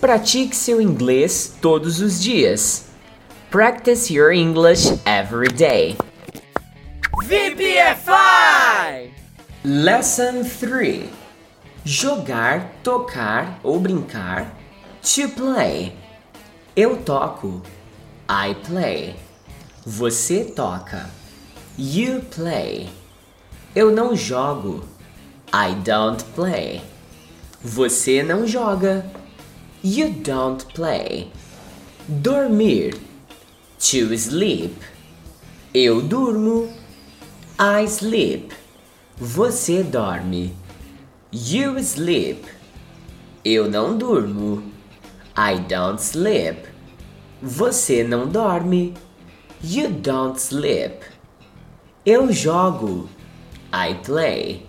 Pratique seu inglês todos os dias. Practice your English every day. VPFI! Lesson 3: Jogar, tocar ou brincar. To play. Eu toco. I play. Você toca. You play. Eu não jogo. I don't play. Você não joga. You don't play. Dormir. To sleep. Eu durmo. I sleep. Você dorme. You sleep. Eu não durmo. I don't sleep. Você não dorme. You don't sleep. Eu jogo. I play.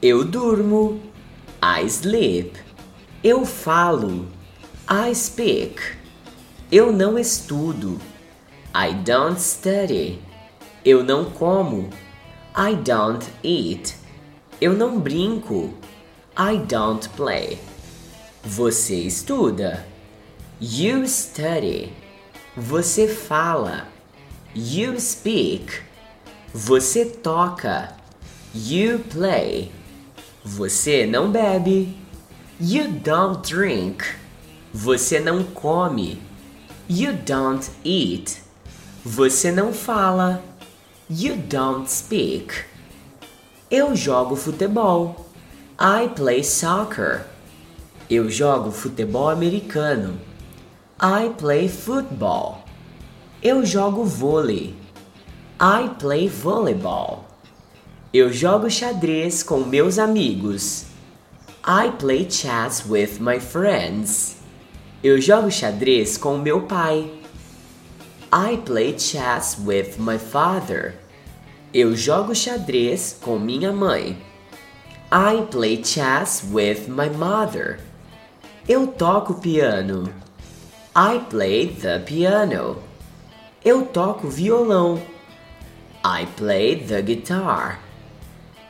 Eu durmo. I sleep. Eu falo. I speak. Eu não estudo. I don't study. Eu não como. I don't eat. Eu não brinco. I don't play. Você estuda. You study. Você fala. You speak. Você toca. You play. Você não bebe. You don't drink. Você não come. You don't eat. Você não fala. You don't speak. Eu jogo futebol. I play soccer. Eu jogo futebol americano. I play football. Eu jogo vôlei. I play volleyball. Eu jogo xadrez com meus amigos. I play chess with my friends. Eu jogo xadrez com meu pai. I play chess with my father. Eu jogo xadrez com minha mãe. I play chess with my mother. Eu toco piano. I play the piano. Eu toco violão. I play the guitar.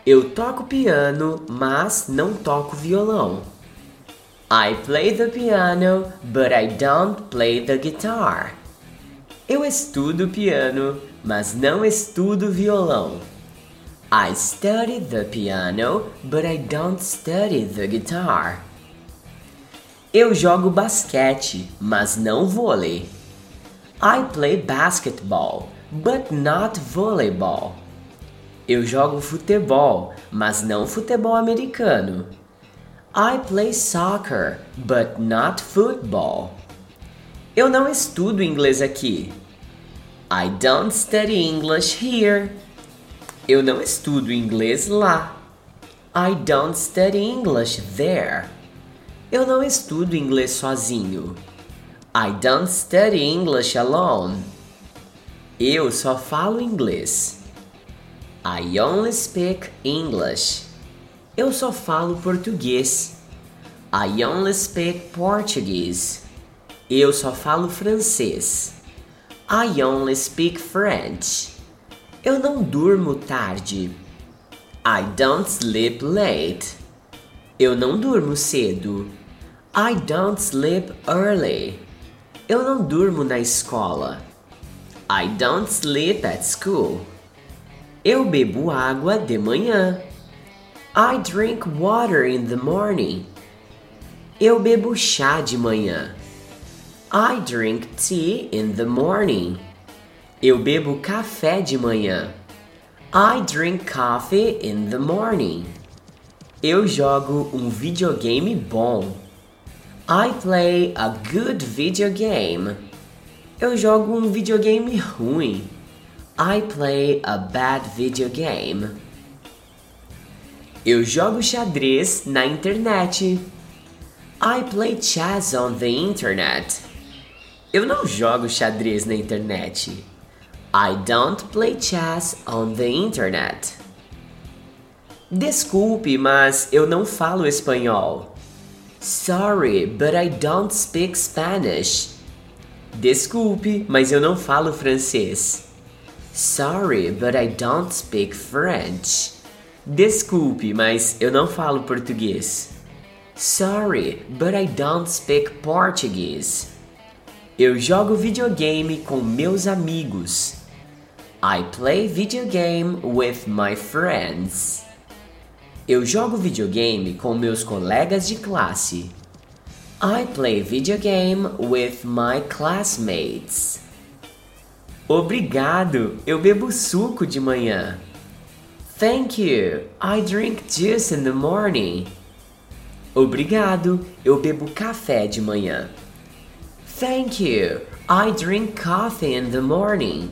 Eu toco piano, mas não toco violão. I play the piano, but I don't play the guitar. Eu estudo piano, mas não estudo violão. I study the piano, but I don't study the guitar. Eu jogo basquete, mas não vôlei. I play basketball, but not volleyball. Eu jogo futebol, mas não futebol americano. I play soccer, but not football. Eu não estudo inglês aqui. I don't study English here. Eu não estudo inglês lá. I don't study English there. Eu não estudo inglês sozinho. I don't study English alone. Eu só falo inglês. I only speak English. Eu só falo português. I only speak Portuguese. Eu só falo francês. I only speak French. Eu não durmo tarde. I don't sleep late. Eu não durmo cedo. I don't sleep early. Eu não durmo na escola. I don't sleep at school. Eu bebo água de manhã. I drink water in the morning. Eu bebo chá de manhã. I drink tea in the morning. Eu bebo café de manhã. I drink coffee in the morning. Eu jogo um videogame bom. I play a good video game. Eu jogo um videogame ruim. I play a bad video game. Eu jogo xadrez na internet. I play chess on the internet. Eu não jogo xadrez na internet. I don't play chess on the internet. Desculpe, mas eu não falo espanhol. Sorry, but I don't speak Spanish. Desculpe, mas eu não falo francês. Sorry, but I don't speak French. Desculpe, mas eu não falo português. Sorry, but I don't speak Portuguese. Eu jogo videogame com meus amigos. I play video game with my friends. Eu jogo videogame com meus colegas de classe. I play video game with my classmates. Obrigado, eu bebo suco de manhã. Thank you, I drink juice in the morning. Obrigado, eu bebo café de manhã. Thank you, I drink coffee in the morning.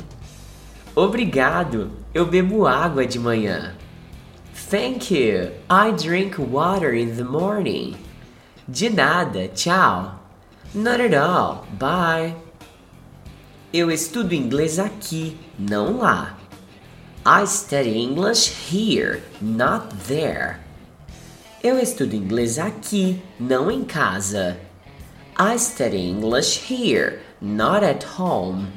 Obrigado, eu bebo água de manhã. Thank you, I drink water in the morning. De nada, tchau. Not at all, bye. Eu estudo inglês aqui, não lá. I study English here, not there. Eu estudo inglês aqui, não em casa. I study English here, not at home.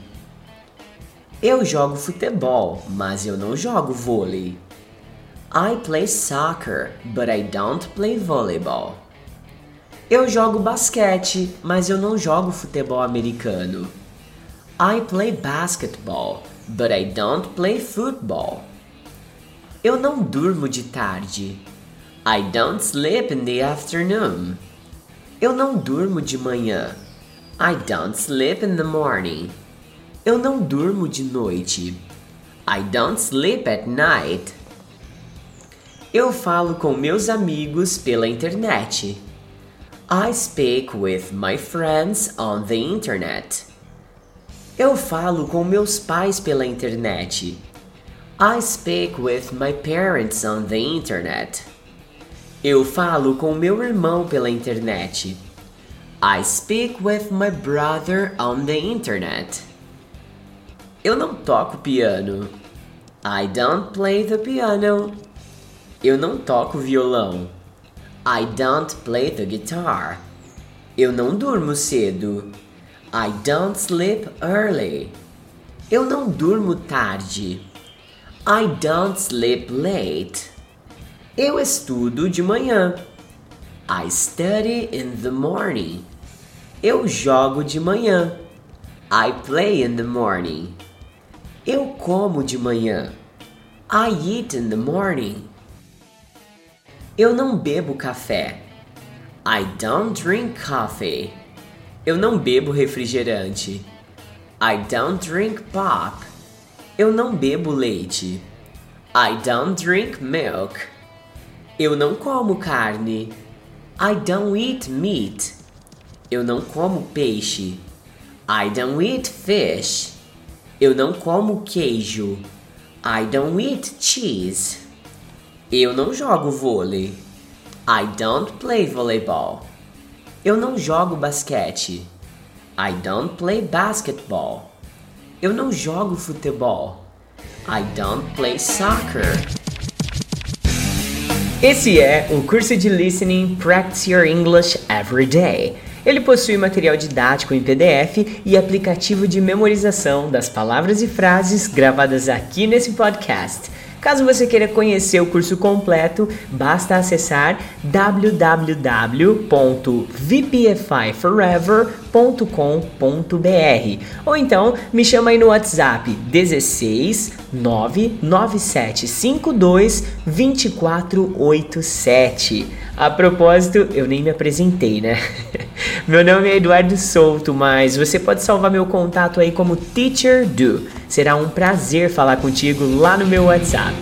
Eu jogo futebol, mas eu não jogo vôlei. I play soccer, but I don't play volleyball. Eu jogo basquete, mas eu não jogo futebol americano. I play basketball, but I don't play football. Eu não durmo de tarde. I don't sleep in the afternoon. Eu não durmo de manhã. I don't sleep in the morning. Eu não durmo de noite. I don't sleep at night. Eu falo com meus amigos pela internet. I speak with my friends on the internet. Eu falo com meus pais pela internet. I speak with my parents on the internet. Eu falo com meu irmão pela internet. I speak with my brother on the internet. Eu não toco piano. I don't play the piano. Eu não toco violão. I don't play the guitar. Eu não durmo cedo. I don't sleep early. Eu não durmo tarde. I don't sleep late. Eu estudo de manhã. I study in the morning. Eu jogo de manhã. I play in the morning. Eu como de manhã. I eat in the morning. Eu não bebo café. I don't drink coffee. Eu não bebo refrigerante. I don't drink pop. Eu não bebo leite. I don't drink milk. Eu não como carne. I don't eat meat. Eu não como peixe. I don't eat fish. Eu não como queijo. I don't eat cheese. Eu não jogo vôlei. I don't play volleyball. Eu não jogo basquete. I don't play basketball. Eu não jogo futebol. I don't play soccer. Esse é o curso de Listening Practice Your English Every Day. Ele possui material didático em PDF e aplicativo de memorização das palavras e frases gravadas aqui nesse podcast. Caso você queira conhecer o curso completo, basta acessar www.vpfiforever.com.br ou então me chama aí no WhatsApp 16 99752 2487. A propósito, eu nem me apresentei, né? meu nome é Eduardo Souto, mas você pode salvar meu contato aí como Teacher Do. Será um prazer falar contigo lá no meu WhatsApp.